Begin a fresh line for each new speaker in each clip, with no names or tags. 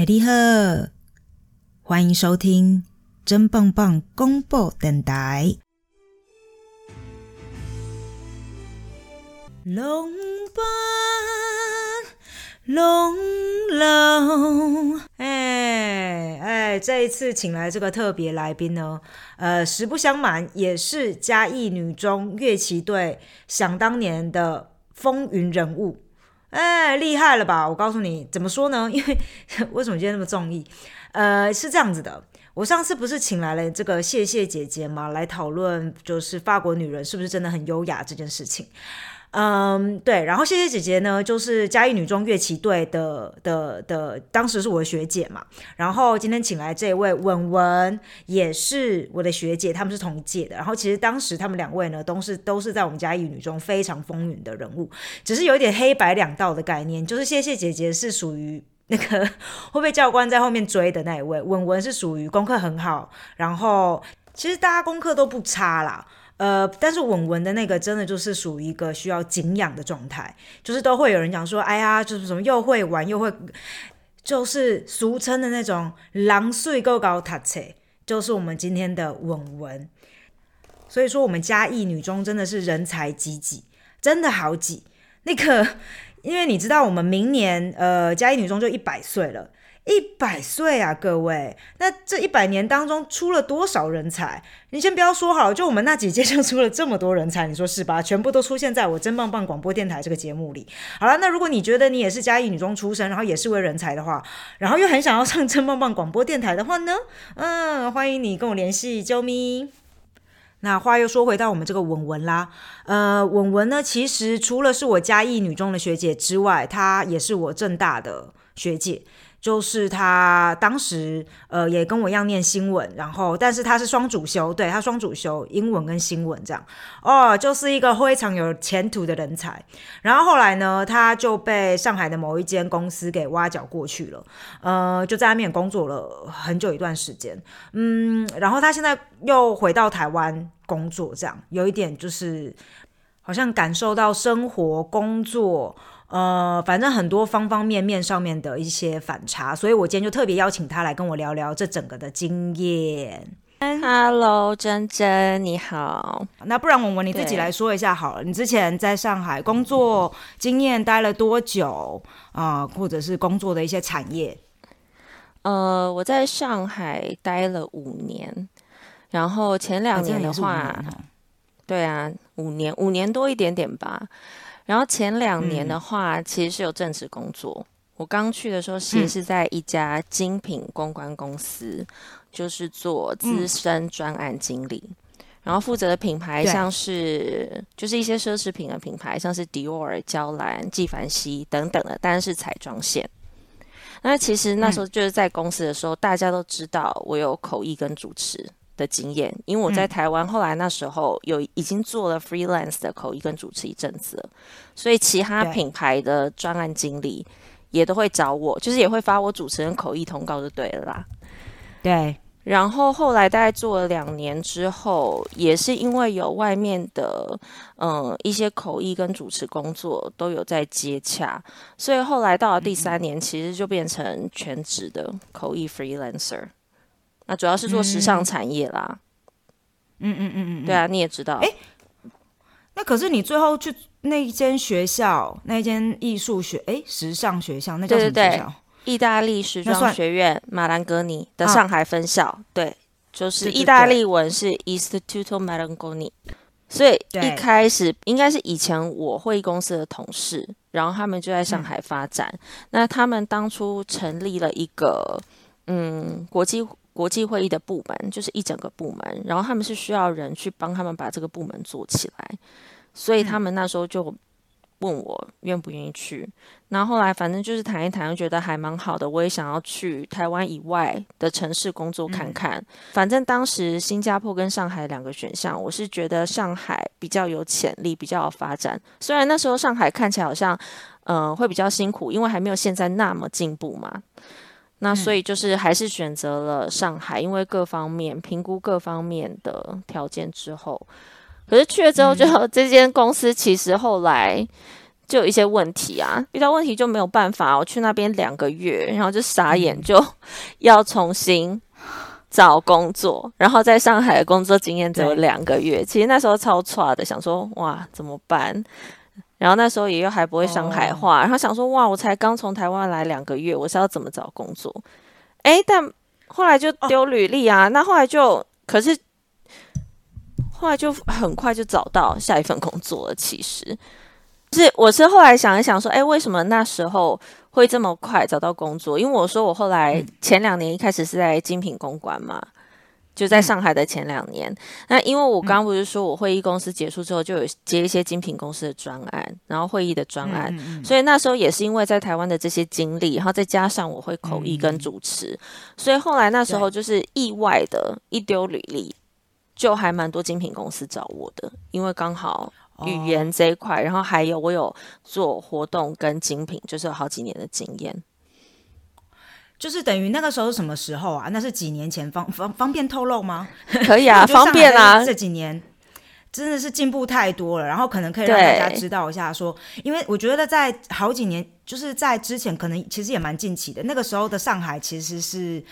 哎，你好，欢迎收听真棒棒公布电台。龙班龙龙，哎哎，这一次请来这个特别来宾呢，呃，实不相瞒，也是嘉义女中乐器队想当年的风云人物。哎，厉害了吧？我告诉你，怎么说呢？因为为什么今天那么中意？呃，是这样子的，我上次不是请来了这个谢谢姐姐吗，来讨论就是法国女人是不是真的很优雅这件事情。嗯，对，然后谢谢姐姐呢，就是嘉义女中乐器队的的的，当时是我的学姐嘛。然后今天请来这位文文，也是我的学姐，他们是同一届的。然后其实当时他们两位呢，都是都是在我们嘉义女中非常风云的人物，只是有一点黑白两道的概念。就是谢谢姐姐是属于 那个会被教官在后面追的那一位，文文是属于功课很好，然后其实大家功课都不差啦。呃，但是稳稳的那个真的就是属于一个需要敬仰的状态，就是都会有人讲说，哎呀，就是什么又会玩又会，就是俗称的那种狼睡够高塔车，就是我们今天的稳稳。所以说，我们嘉义女中真的是人才济济，真的好挤。那个，因为你知道，我们明年呃嘉义女中就一百岁了。一百岁啊，各位！那这一百年当中出了多少人才？你先不要说好了，就我们那几届 就出了这么多人才，你说是吧？全部都出现在我真棒棒广播电台这个节目里。好了，那如果你觉得你也是嘉义女中出身，然后也是位人才的话，然后又很想要上真棒棒广播电台的话呢？嗯，欢迎你跟我联系，啾咪。那话又说回到我们这个文文啦，呃，文文呢，其实除了是我嘉义女中的学姐之外，她也是我正大的学姐。就是他当时呃也跟我一样念新闻，然后但是他是双主修，对他双主修英文跟新闻这样哦，就是一个非常有前途的人才。然后后来呢，他就被上海的某一间公司给挖角过去了，呃，就在那边工作了很久一段时间，嗯，然后他现在又回到台湾工作，这样有一点就是好像感受到生活工作。呃，反正很多方方面面上面的一些反差，所以我今天就特别邀请他来跟我聊聊这整个的经验。
Hello，珍珍，你好。
那不然文文你自己来说一下好了，你之前在上海工作经验待了多久啊？或者是工作的一些产业？
呃，我在上海待了五年，然后前两年的话，对啊，五年，五年多一点点吧。然后前两年的话，其实是有正职工作。我刚去的时候，其实是在一家精品公关公司，就是做资深专案经理。然后负责的品牌像是就是一些奢侈品的品牌，像是迪奥、娇兰、纪梵希等等的，当然是彩妆线。那其实那时候就是在公司的时候，大家都知道我有口译跟主持。的经验，因为我在台湾，后来那时候有已经做了 freelance 的口译跟主持一阵子了，所以其他品牌的专案经理也都会找我，就是也会发我主持人口译通告就对了啦。
对，
然后后来大概做了两年之后，也是因为有外面的嗯一些口译跟主持工作都有在接洽，所以后来到了第三年，其实就变成全职的口译 freelancer。那主要是做时尚产业啦，
嗯嗯嗯嗯，
对啊，你也知道，哎，
那可是你最后去那一间学校，那间艺术学，哎，时尚学校，那叫什么学校？
意大利时装学院马兰格尼的上海分校，对，就是意大利文是 Istituto Marangoni，所以一开始应该是以前我会议公司的同事，然后他们就在上海发展，那他们当初成立了一个嗯国际。国际会议的部门就是一整个部门，然后他们是需要人去帮他们把这个部门做起来，所以他们那时候就问我愿不愿意去。然后后来反正就是谈一谈，觉得还蛮好的。我也想要去台湾以外的城市工作看看。反正当时新加坡跟上海两个选项，我是觉得上海比较有潜力，比较有发展。虽然那时候上海看起来好像嗯会比较辛苦，因为还没有现在那么进步嘛。那所以就是还是选择了上海，因为各方面评估各方面的条件之后，可是去了之后，就 这间公司其实后来就有一些问题啊，遇到问题就没有办法。我去那边两个月，然后就傻眼，就 要重新找工作。然后在上海的工作经验只有两个月，其实那时候超差的，想说哇怎么办？然后那时候也又还不会上海话，然后想说哇我才刚从台湾来两个月，我是要怎么找工作？哎，但后来就丢履历啊，那后来就可是后来就很快就找到下一份工作了。其实。是，我是后来想一想，说，哎，为什么那时候会这么快找到工作？因为我说我后来前两年一开始是在精品公关嘛，就在上海的前两年。那因为我刚不是说我会议公司结束之后就有接一些精品公司的专案，然后会议的专案，所以那时候也是因为在台湾的这些经历，然后再加上我会口译跟主持，所以后来那时候就是意外的一丢履历，就还蛮多精品公司找我的，因为刚好。语言这一块，然后还有我有做活动跟精品，就是有好几年的经验。
就是等于那个时候是什么时候啊？那是几年前，方方方便透露吗？
可以啊，方便啊。
这几年真的是进步太多了，然后可能可以让大家知道一下，说，因为我觉得在好几年，就是在之前，可能其实也蛮近期的。那个时候的上海其实是。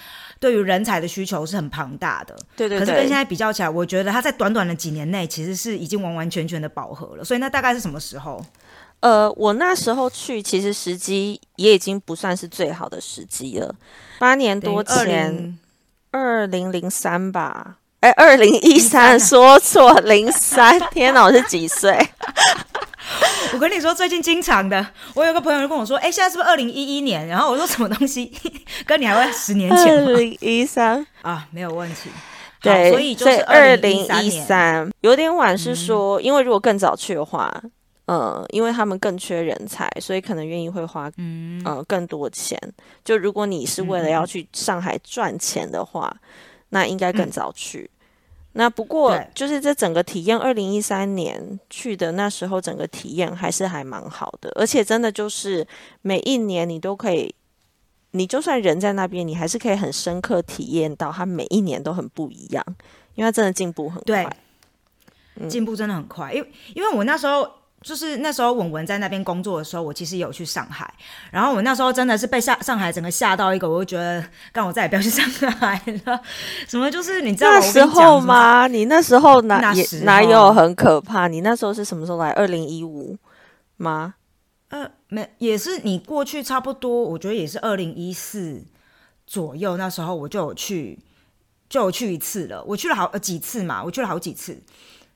对于人才的需求是很庞大的，
对对。
可是跟现在比较起来，我觉得它在短短的几年内其实是已经完完全全的饱和了。所以那大概是什么时候？
呃，我那时候去，其实时机也已经不算是最好的时机了。八年多前，二零零三吧？哎，二零一三，说错，零三。天哪，我是几岁？
我跟你说，最近经常的，我有个朋友就跟我说：“哎，现在是不是二零一一年？”然后我说：“什么东西？跟你还会十年前？”
二零一三
啊，没有问题。
对，
所以就是二零一
三，有点晚，是说，因为如果更早去的话，呃，因为他们更缺人才，所以可能愿意会花嗯呃更多钱。就如果你是为了要去上海赚钱的话，那应该更早去。那不过就是这整个体验，二零一三年去的那时候，整个体验还是还蛮好的，而且真的就是每一年你都可以，你就算人在那边，你还是可以很深刻体验到它每一年都很不一样，因为它真的进步很快，
进步真的很快，因为因为我那时候。就是那时候文文在那边工作的时候，我其实有去上海，然后我那时候真的是被上上海整个吓到一个，我就觉得，干我再也不要去上海了。什么就是你知道那
时候吗？你那时候哪哪有很可怕？你那时候是什么时候来？二零一五吗？
呃，没，也是你过去差不多，我觉得也是二零一四左右。那时候我就有去，就有去一次了。我去了好几次嘛，我去了好几次。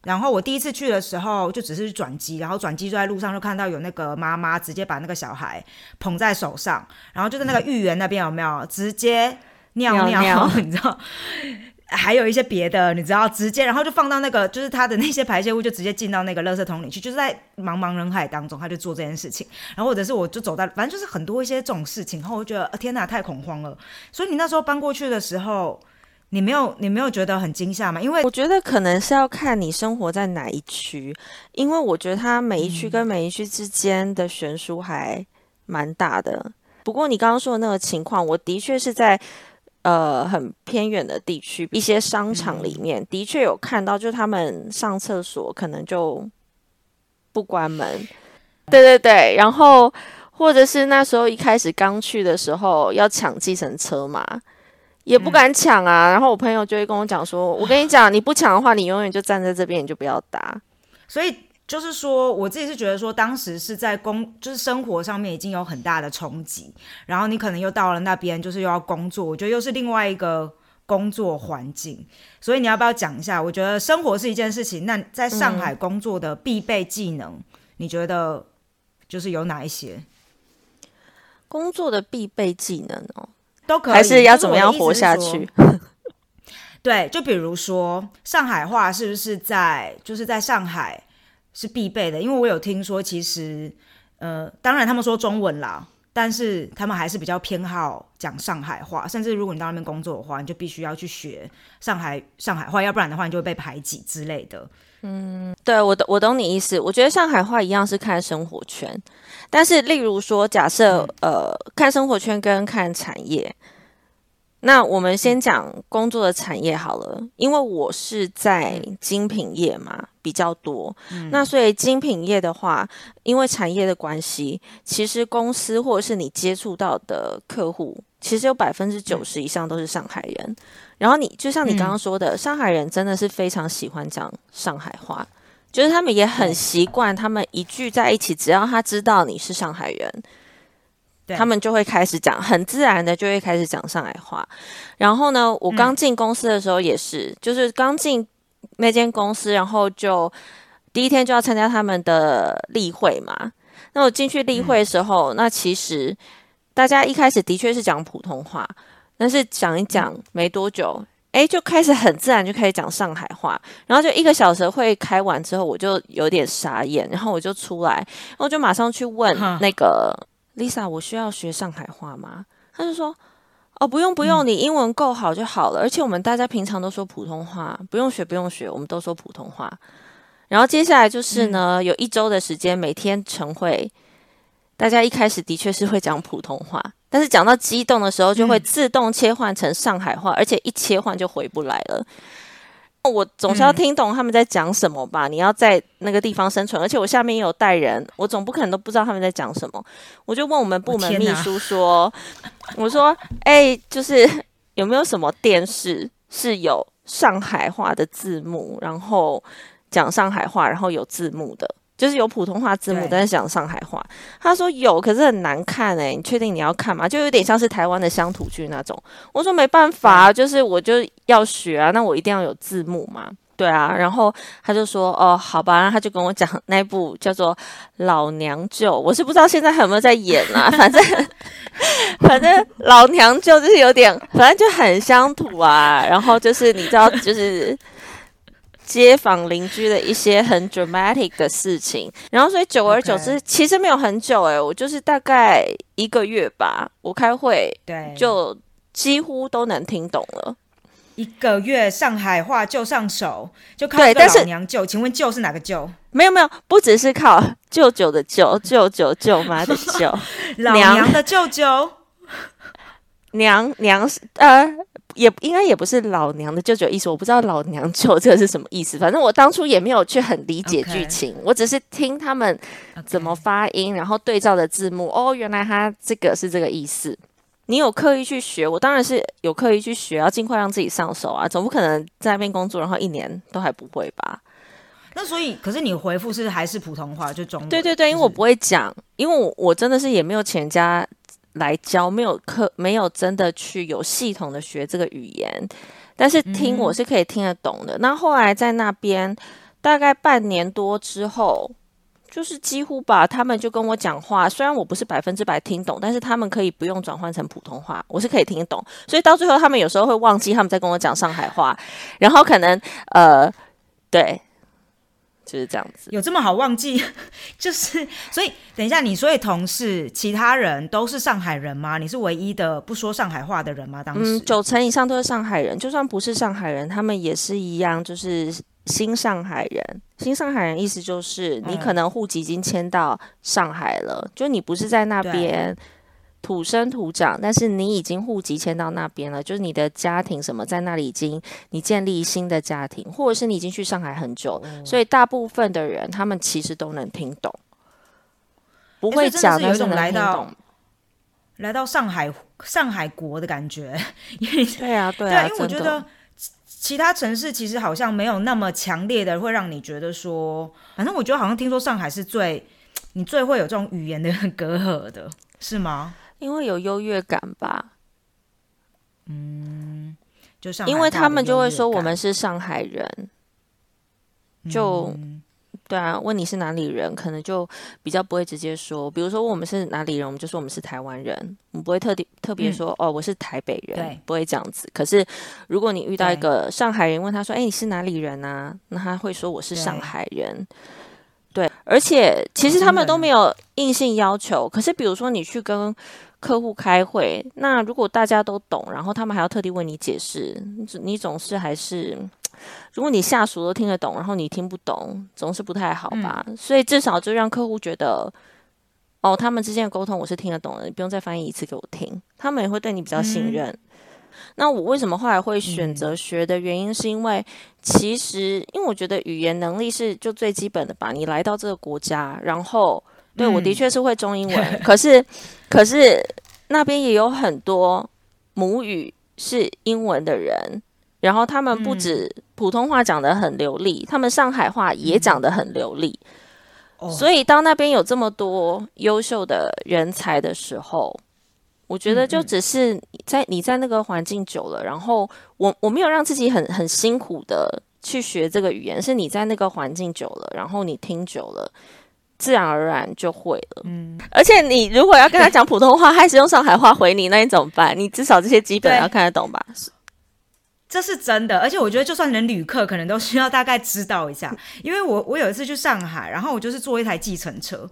然后我第一次去的时候，就只是转机，然后转机就在路上就看到有那个妈妈直接把那个小孩捧在手上，然后就在那个豫园那边有没有直接尿尿？你知道？还有一些别的，你知道？直接然后就放到那个，就是他的那些排泄物就直接进到那个垃圾桶里去，就是在茫茫人海当中他就做这件事情。然后或者是我就走到，反正就是很多一些这种事情，然后我觉得天哪，太恐慌了。所以你那时候搬过去的时候。你没有，你没有觉得很惊吓吗？因为
我觉得可能是要看你生活在哪一区，因为我觉得它每一区跟每一区之间的悬殊还蛮大的。不过你刚刚说的那个情况，我的确是在呃很偏远的地区，一些商场里面的确有看到，就是他们上厕所可能就不关门。对对对，然后或者是那时候一开始刚去的时候要抢计程车嘛。也不敢抢啊，然后我朋友就会跟我讲说：“我跟你讲，你不抢的话，你永远就站在这边，你就不要打。”
所以就是说，我自己是觉得说，当时是在工，就是生活上面已经有很大的冲击，然后你可能又到了那边，就是又要工作，我觉得又是另外一个工作环境。所以你要不要讲一下？我觉得生活是一件事情，那在上海工作的必备技能，你觉得就是有哪一些？
工作的必备技能哦。
都可以，
还是要怎么样活下去？
对，就比如说上海话是不是在就是在上海是必备的？因为我有听说，其实呃，当然他们说中文啦，但是他们还是比较偏好讲上海话。甚至如果你到那边工作的话，你就必须要去学上海上海话，要不然的话你就会被排挤之类的。
嗯，对我懂我懂你意思。我觉得上海话一样是看生活圈。但是，例如说，假设呃，看生活圈跟看产业，那我们先讲工作的产业好了，因为我是在精品业嘛，比较多。那所以精品业的话，因为产业的关系，其实公司或者是你接触到的客户，其实有百分之九十以上都是上海人。然后你就像你刚刚说的，上海人真的是非常喜欢讲上海话，就是他们也很习惯，他们一聚在一起，只要他知道你是上海人。他们就会开始讲，很自然的就会开始讲上海话。然后呢，我刚进公司的时候也是，就是刚进那间公司，然后就第一天就要参加他们的例会嘛。那我进去例会的时候，那其实大家一开始的确是讲普通话，但是讲一讲没多久，哎，就开始很自然就开始讲上海话。然后就一个小时会开完之后，我就有点傻眼，然后我就出来，然后就马上去问那个。Lisa，我需要学上海话吗？他就说：“哦，不用不用，你英文够好就好了。而且我们大家平常都说普通话，不用学不用学，我们都说普通话。然后接下来就是呢，有一周的时间，每天晨会，大家一开始的确是会讲普通话，但是讲到激动的时候，就会自动切换成上海话，而且一切换就回不来了。”我总是要听懂他们在讲什么吧？你要在那个地方生存，而且我下面也有带人，我总不可能都不知道他们在讲什么。我就问我们部门秘书说：“我说，哎，就是有没有什么电视是有上海话的字幕，然后讲上海话，然后有字幕的？”就是有普通话字幕，但是讲上海话。他说有，可是很难看哎。你确定你要看吗？就有点像是台湾的乡土剧那种。我说没办法，就是我就要学啊，那我一定要有字幕嘛。对啊，然后他就说哦，好吧，然后他就跟我讲那部叫做《老娘舅》，我是不知道现在还有没有在演啊。反正 反正老娘舅就是有点，反正就很乡土啊。然后就是你知道，就是。街坊邻居的一些很 dramatic 的事情，然后所以久而久之，其实没有很久哎，我就是大概一个月吧，我开会，
对，
就几乎都能听懂了。
一个月上海话就上手，就靠这个老娘舅。请问舅是哪个舅？
没有没有，不只是靠舅舅的舅，舅舅舅妈的舅，
老娘的舅舅，
娘娘是呃。也应该也不是老娘的舅舅意思，我不知道老娘舅这个是什么意思。反正我当初也没有去很理解剧情，我只是听他们怎么发音，然后对照的字幕。哦，原来他这个是这个意思。你有刻意去学？我当然是有刻意去学，要尽快让自己上手啊，总不可能在那边工作然后一年都还不会吧？
那所以，可是你回复是还是普通话，就中文？
对对对，因为我不会讲，因为我我真的是也没有钱家。来教没有课，没有真的去有系统的学这个语言，但是听我是可以听得懂的。那后来在那边大概半年多之后，就是几乎吧，他们就跟我讲话，虽然我不是百分之百听懂，但是他们可以不用转换成普通话，我是可以听得懂。所以到最后，他们有时候会忘记他们在跟我讲上海话，然后可能呃，对。就是这样子，
有这么好忘记？就是所以，等一下，你所以同事其他人都是上海人吗？你是唯一的不说上海话的人吗？当时
九成以上都是上海人，就算不是上海人，他们也是一样，就是新上海人。新上海人意思就是你可能户籍已经迁到上海了，就你不是在那边。土生土长，但是你已经户籍迁到那边了，就是你的家庭什么在那里已经你建立新的家庭，或者是你已经去上海很久，所以大部分的人他们其实都能听懂，不会讲那种
来到来到上海上海国的感觉，因为
对啊对啊，
因为我觉得其他城市其实好像没有那么强烈的会让你觉得说，反正我觉得好像听说上海是最你最会有这种语言的 隔阂的，是吗？
因为有优越感吧，
嗯，就
因为他们就会说我们是上海人，就对啊，问你是哪里人，可能就比较不会直接说，比如说我们是哪里人，我们就说我们是台湾人，我们不会特地特别说哦，我是台北人，不会这样子。可是如果你遇到一个上海人，问他说，哎，你是哪里人啊？那他会说我是上海人。对，而且其实他们都没有硬性要求。可是比如说你去跟客户开会，那如果大家都懂，然后他们还要特地为你解释，你总是还是，如果你下属都听得懂，然后你听不懂，总是不太好吧？所以至少就让客户觉得，哦，他们之间的沟通我是听得懂的，你不用再翻译一次给我听，他们也会对你比较信任。那我为什么后来会选择学的原因，是因为其实因为我觉得语言能力是就最基本的吧。你来到这个国家，然后对我的确是会中英文，可是可是那边也有很多母语是英文的人，然后他们不止普通话讲得很流利，他们上海话也讲得很流利。所以当那边有这么多优秀的人才的时候。我觉得就只是在你在那个环境久了，然后我我没有让自己很很辛苦的去学这个语言，是你在那个环境久了，然后你听久了，自然而然就会了。嗯，而且你如果要跟他讲普通话，还是用上海话回你，那你怎么办？你至少这些基本要看得懂吧？
这是真的，而且我觉得就算连旅客可能都需要大概知道一下，因为我我有一次去上海，然后我就是坐一台计程车。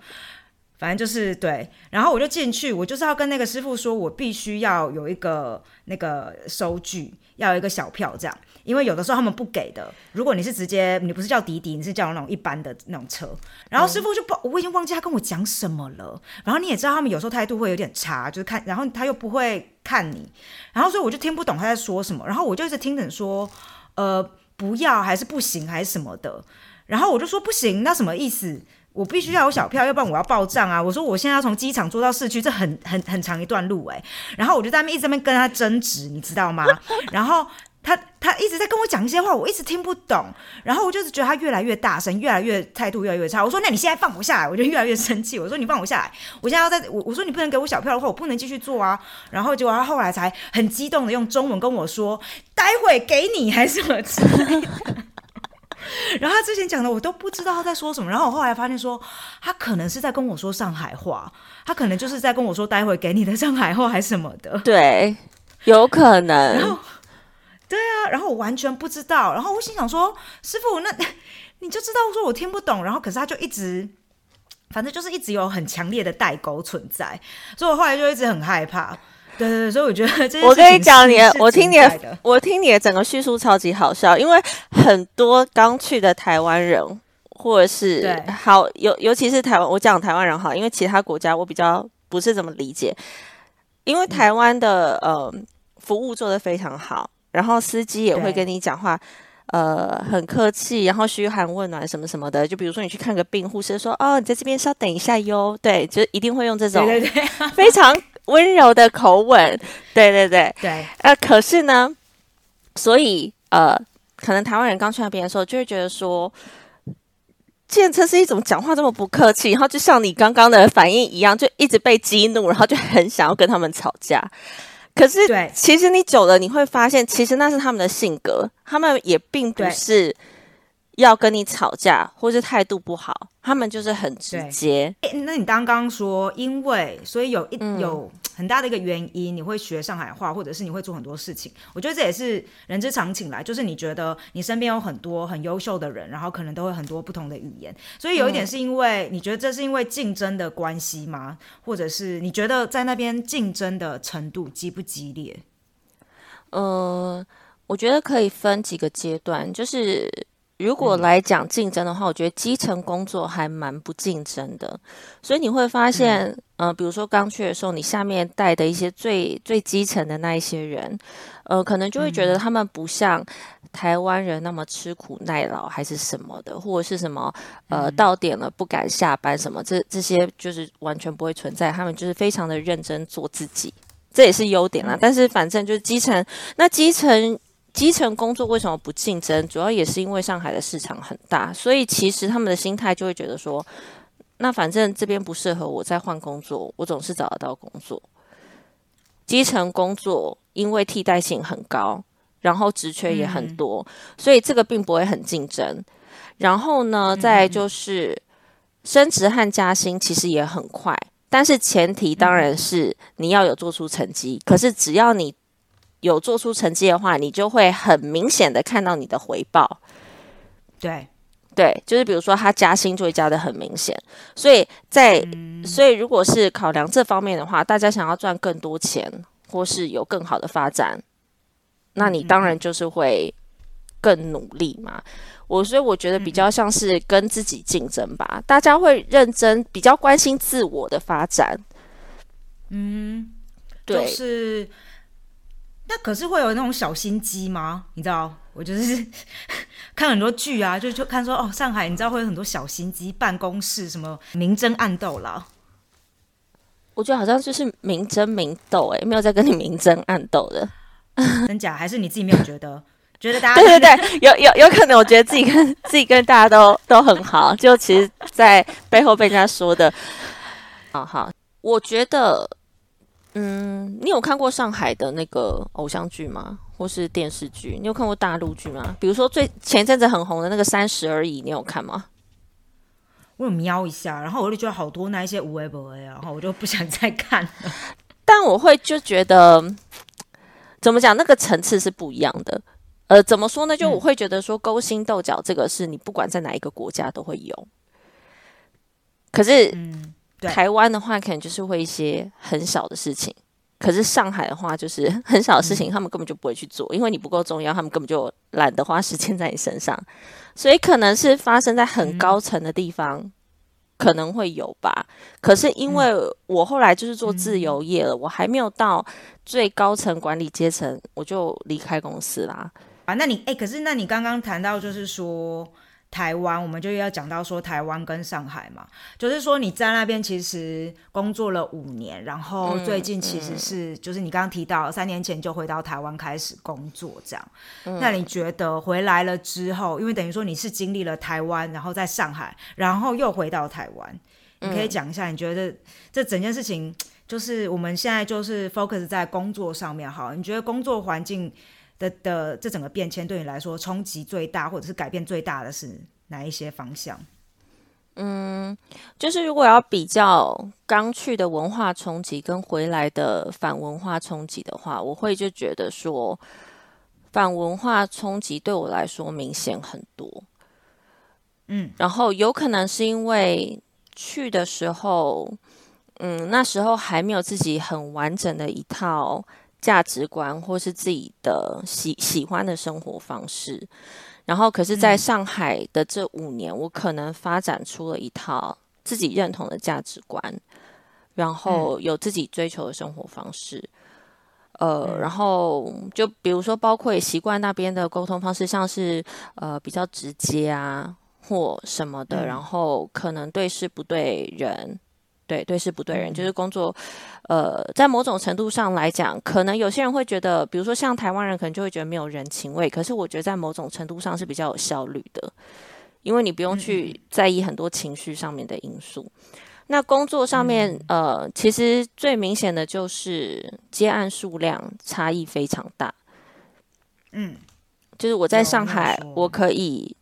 反正就是对，然后我就进去，我就是要跟那个师傅说，我必须要有一个那个收据，要有一个小票这样，因为有的时候他们不给的。如果你是直接，你不是叫滴滴，你是叫那种一般的那种车，然后师傅就不，我已经忘记他跟我讲什么了。然后你也知道他们有时候态度会有点差，就是看，然后他又不会看你，然后所以我就听不懂他在说什么，然后我就一直听着说，呃，不要还是不行还是什么的，然后我就说不行，那什么意思？我必须要有小票，要不然我要报账啊！我说我现在要从机场坐到市区，这很很很长一段路哎。然后我就在那边一直在那边跟他争执，你知道吗？然后他他一直在跟我讲一些话，我一直听不懂。然后我就是觉得他越来越大声，越来越态度越来越差。我说那你现在放我下来，我就越来越生气。我说你放我下来，我现在要在我我说你不能给我小票的话，我不能继续做啊。然后结果他后来才很激动的用中文跟我说，待会给你还是什么之类的。然后他之前讲的我都不知道他在说什么，然后我后来发现说他可能是在跟我说上海话，他可能就是在跟我说待会给你的上海话还是什么的，
对，有可能。
然后，对啊，然后我完全不知道，然后我心想说师傅，那 你就知道说我听不懂，然后可是他就一直，反正就是一直有很强烈的代沟存在，所以我后来就一直很害怕。对对对，所以我觉得这
我跟你讲，你我听你的，我听你的整个叙述超级好笑，因为很多刚去的台湾人，或者是好尤尤其是台湾，我讲台湾人好，因为其他国家我比较不是怎么理解，因为台湾的呃服务做的非常好，然后司机也会跟你讲话，呃很客气，然后嘘寒问暖什么什么的，就比如说你去看个病，护士说哦你在这边稍等一下哟，对，就一定会用这种非常。温柔的口吻，对对对
对，
呃，可是呢，所以呃，可能台湾人刚去那边的时候，就会觉得说，建车是一种讲话这么不客气，然后就像你刚刚的反应一样，就一直被激怒，然后就很想要跟他们吵架。可是，对，其实你久了你会发现，其实那是他们的性格，他们也并不是。要跟你吵架，或是态度不好，他们就是很直接。
那你刚刚说，因为所以有一有很大的一个原因，你会学上海话，或者是你会做很多事情。我觉得这也是人之常情来，就是你觉得你身边有很多很优秀的人，然后可能都会很多不同的语言。所以有一点是因为你觉得这是因为竞争的关系吗？或者是你觉得在那边竞争的程度激不激烈？
呃，我觉得可以分几个阶段，就是。如果来讲竞争的话，我觉得基层工作还蛮不竞争的，所以你会发现，呃，比如说刚去的时候，你下面带的一些最最基层的那一些人，呃，可能就会觉得他们不像台湾人那么吃苦耐劳，还是什么的，或者是什么，呃，到点了不敢下班什么，这这些就是完全不会存在，他们就是非常的认真做自己，这也是优点啦。但是反正就是基层，那基层。基层工作为什么不竞争？主要也是因为上海的市场很大，所以其实他们的心态就会觉得说，那反正这边不适合我，再换工作，我总是找得到工作。基层工作因为替代性很高，然后职缺也很多，所以这个并不会很竞争。然后呢，再就是升职和加薪其实也很快，但是前提当然是你要有做出成绩。可是只要你有做出成绩的话，你就会很明显的看到你的回报。
对，
对，就是比如说他加薪就会加的很明显。所以在所以如果是考量这方面的话，大家想要赚更多钱或是有更好的发展，那你当然就是会更努力嘛。我所以我觉得比较像是跟自己竞争吧，大家会认真比较关心自我的发展。
嗯，对，是。那可是会有那种小心机吗？你知道，我就是 看很多剧啊，就就看说哦，上海你知道会有很多小心机，办公室什么明争暗斗啦。
我觉得好像就是明争明斗，哎，没有在跟你明争暗斗的，
真假？还是你自己没有觉得？觉得大家
对对对，有有有可能，我觉得自己跟自己跟大家都都很好，就其实，在背后被人家说的，好好，我觉得。嗯，你有看过上海的那个偶像剧吗？或是电视剧？你有看过大陆剧吗？比如说最前阵子很红的那个《三十而已》，你有看吗？
我有瞄一下，然后我就觉得好多那一些无为不为，然后我就不想再看了。
但我会就觉得，怎么讲，那个层次是不一样的。呃，怎么说呢？就我会觉得说，勾心斗角这个是你不管在哪一个国家都会有。可是，嗯。台湾的话，可能就是会一些很小的事情，可是上海的话，就是 很小的事情，他们根本就不会去做，因为你不够重要，他们根本就懒得花时间在你身上，所以可能是发生在很高层的地方，可能会有吧。可是因为我后来就是做自由业了，我还没有到最高层管理阶层，我就离开公司啦。
啊，那你哎，可是那你刚刚谈到就是说。台湾，我们就要讲到说台湾跟上海嘛，就是说你在那边其实工作了五年，然后最近其实是就是你刚刚提到三年前就回到台湾开始工作这样。那你觉得回来了之后，因为等于说你是经历了台湾，然后在上海，然后又回到台湾，你可以讲一下你觉得这整件事情，就是我们现在就是 focus 在工作上面好，你觉得工作环境？的的这整个变迁对你来说冲击最大，或者是改变最大的是哪一些方向？
嗯，就是如果要比较刚去的文化冲击跟回来的反文化冲击的话，我会就觉得说反文化冲击对我来说明显很多。嗯，然后有可能是因为去的时候，嗯，那时候还没有自己很完整的一套。价值观，或是自己的喜喜欢的生活方式，然后可是在上海的这五年，我可能发展出了一套自己认同的价值观，然后有自己追求的生活方式，呃，然后就比如说，包括也习惯那边的沟通方式，像是呃比较直接啊，或什么的，然后可能对事不对人。对，对事不对人，就是工作，呃，在某种程度上来讲，可能有些人会觉得，比如说像台湾人，可能就会觉得没有人情味。可是我觉得在某种程度上是比较有效率的，因为你不用去在意很多情绪上面的因素。那工作上面，呃，其实最明显的就是接案数量差异非常大。嗯，就是我在上海，我可以。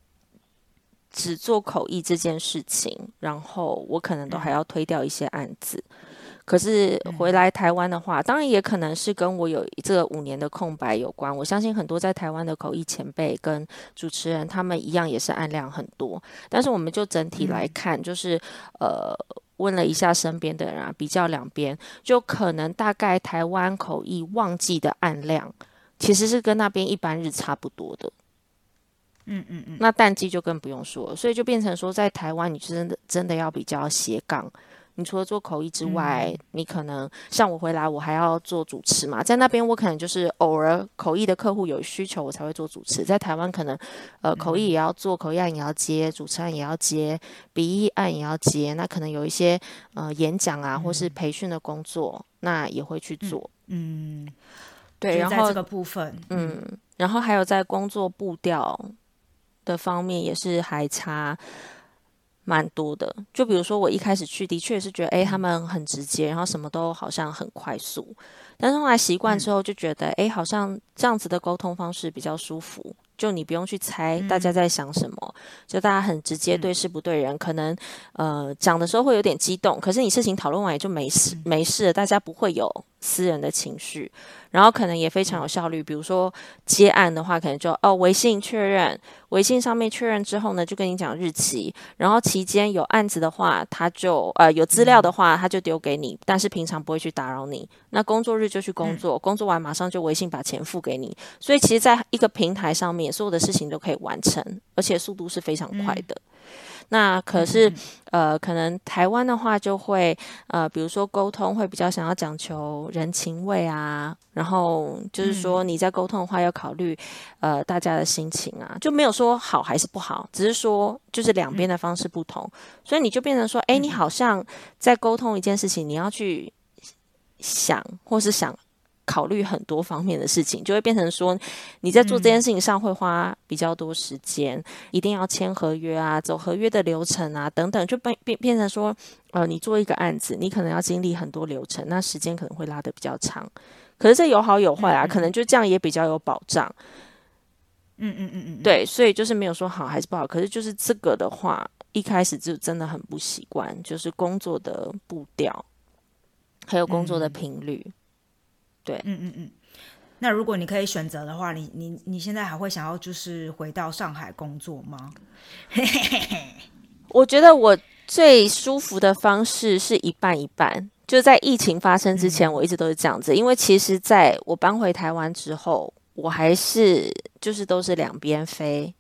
只做口译这件事情，然后我可能都还要推掉一些案子。可是回来台湾的话，当然也可能是跟我有这五年的空白有关。我相信很多在台湾的口译前辈跟主持人，他们一样也是案量很多。但是我们就整体来看，就是呃，问了一下身边的人啊，比较两边，就可能大概台湾口译旺季的案量，其实是跟那边一般日差不多的。嗯嗯嗯，那淡季就更不用说了，所以就变成说，在台湾你真的真的要比较斜杠，你除了做口译之外，你可能像我回来，我还要做主持嘛，在那边我可能就是偶尔口译的客户有需求，我才会做主持。在台湾可能呃口译也要做，口译案也要接，主持案也要接，笔译案也要接，那可能有一些呃演讲啊或是培训的工作，那也会去做。嗯，对，然后
这个部分，
嗯，然后还有在工作步调。的方面也是还差蛮多的，就比如说我一开始去的确是觉得，哎，他们很直接，然后什么都好像很快速，但是后来习惯之后就觉得，哎，好像这样子的沟通方式比较舒服。就你不用去猜大家在想什么，就大家很直接对事不对人，可能呃讲的时候会有点激动，可是你事情讨论完也就没事没事了，大家不会有私人的情绪，然后可能也非常有效率。比如说接案的话，可能就哦微信确认，微信上面确认之后呢，就跟你讲日期，然后期间有案子的话，他就呃有资料的话，他就丢给你，但是平常不会去打扰你。那工作日就去工作，工作完马上就微信把钱付给你，所以其实在一个平台上面。所有的事情都可以完成，而且速度是非常快的。那可是，呃，可能台湾的话就会，呃，比如说沟通会比较想要讲求人情味啊，然后就是说你在沟通的话要考虑，呃，大家的心情啊，就没有说好还是不好，只是说就是两边的方式不同，所以你就变成说，哎，你好像在沟通一件事情，你要去想或是想。考虑很多方面的事情，就会变成说你在做这件事情上会花比较多时间，一定要签合约啊，走合约的流程啊等等，就变变变成说，呃，你做一个案子，你可能要经历很多流程，那时间可能会拉得比较长。可是这有好有坏啊，可能就这样也比较有保障。
嗯嗯嗯嗯，
对，所以就是没有说好还是不好，可是就是这个的话，一开始就真的很不习惯，就是工作的步调，还有工作的频率。对，
嗯嗯嗯，那如果你可以选择的话，你你你现在还会想要就是回到上海工作吗？
我觉得我最舒服的方式是一半一半，就在疫情发生之前，我一直都是这样子。因为其实在我搬回台湾之后，我还是就是都是两边飞，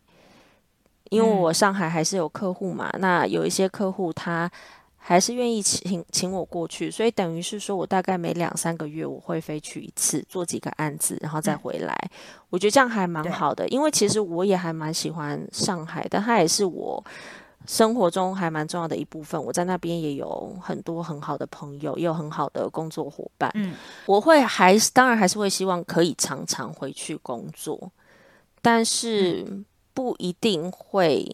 因为我上海还是有客户嘛，那有一些客户他。还是愿意请请我过去，所以等于是说我大概每两三个月我会飞去一次，做几个案子，然后再回来。我觉得这样还蛮好的，因为其实我也还蛮喜欢上海，但它也是我生活中还蛮重要的一部分。我在那边也有很多很好的朋友，也有很好的工作伙伴。嗯，我会还是当然还是会希望可以常常回去工作，但是不一定会。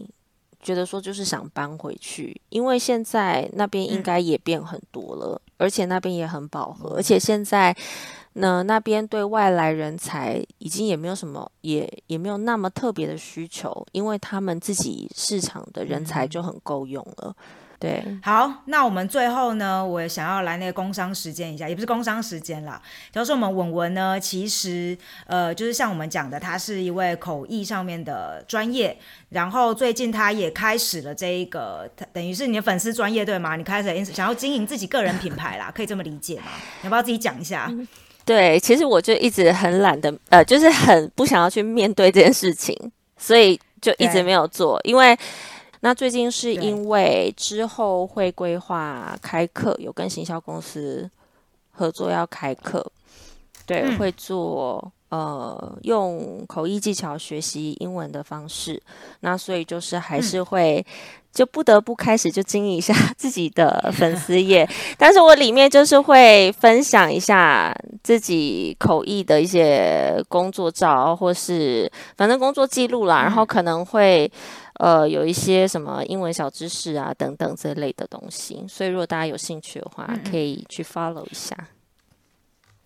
觉得说就是想搬回去，因为现在那边应该也变很多了，而且那边也很饱和，而且现在呢那边对外来人才已经也没有什么，也也没有那么特别的需求，因为他们自己市场的人才就很够用了。对，
好，那我们最后呢，我想要来那个工商时间一下，也不是工商时间啦，就是我们文文呢，其实呃，就是像我们讲的，他是一位口译上面的专业，然后最近他也开始了这一个，等于是你的粉丝专业对吗？你开始想要经营自己个人品牌啦，可以这么理解吗？要不要自己讲一下？
对，其实我就一直很懒得，呃，就是很不想要去面对这件事情，所以就一直没有做，因为。那最近是因为之后会规划开课，有跟行销公司合作要开课，对，会做呃用口译技巧学习英文的方式。那所以就是还是会就不得不开始就经营一下 自己的粉丝页，但是我里面就是会分享一下自己口译的一些工作照，或是反正工作记录啦，然后可能会。呃，有一些什么英文小知识啊，等等这类的东西，所以如果大家有兴趣的话，可以去 follow 一下。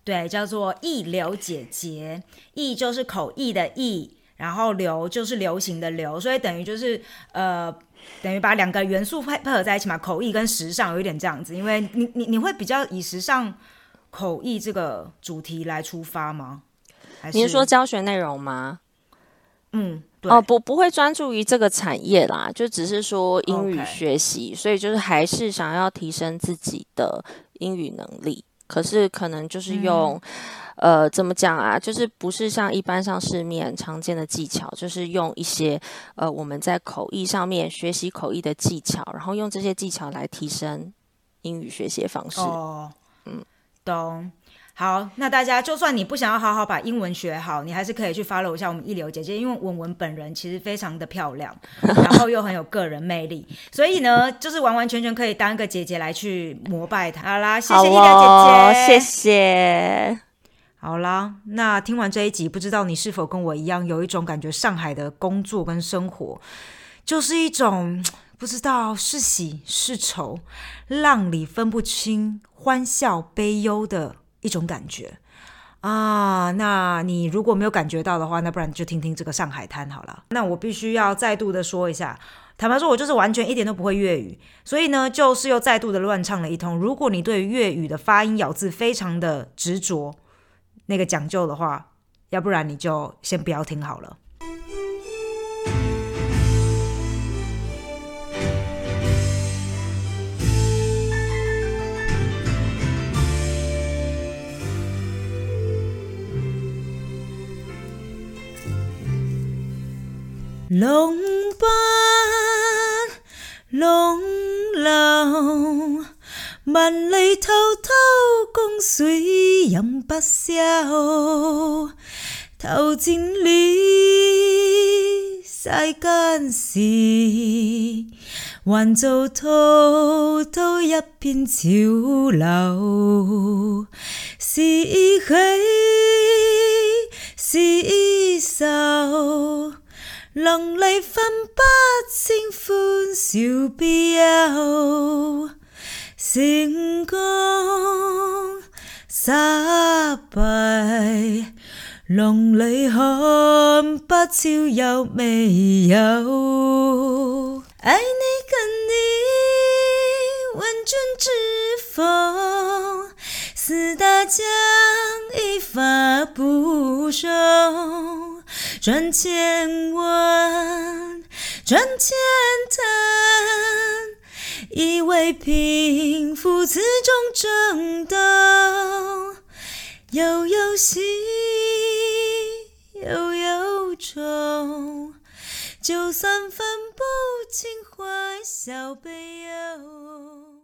对，叫做易流姐姐，易就是口译的易，然后流就是流行的流，所以等于就是呃，等于把两个元素配配合在一起嘛，口译跟时尚有一点这样子。因为你你你会比较以时尚口译这个主题来出发吗？
你是说教学内容吗？
嗯。
哦，不，不会专注于这个产业啦，就只是说英语学习，所以就是还是想要提升自己的英语能力。可是可能就是用，呃，怎么讲啊？就是不是像一般上市面常见的技巧，就是用一些呃我们在口译上面学习口译的技巧，然后用这些技巧来提升英语学习方式。
哦，嗯，懂。好，那大家就算你不想要好好把英文学好，你还是可以去 follow 一下我们一流姐姐，因为文文本人其实非常的漂亮，然后又很有个人魅力，所以呢，就是完完全全可以当一个姐姐来去膜拜她。好啦，谢谢一流姐
姐，谢谢。
好啦，那听完这一集，不知道你是否跟我一样，有一种感觉，上海的工作跟生活，就是一种不知道是喜是愁，浪里分不清欢笑悲忧的。一种感觉啊，那你如果没有感觉到的话，那不然就听听这个上海滩好了。那我必须要再度的说一下，坦白说，我就是完全一点都不会粤语，所以呢，就是又再度的乱唱了一通。如果你对粤语的发音咬字非常的执着，那个讲究的话，要不然你就先不要听好了。龙班拢流，万里滔滔江水扬不休。头前你世间事，还做滔滔一片潮流。是喜浪里分不清欢笑悲成功失败，浪里看不超有没有？爱你跟你万卷之风，四大将一发不收。转千万，转千滩，以为平复此中争斗。又有喜，又有愁，就算分不清欢笑悲忧。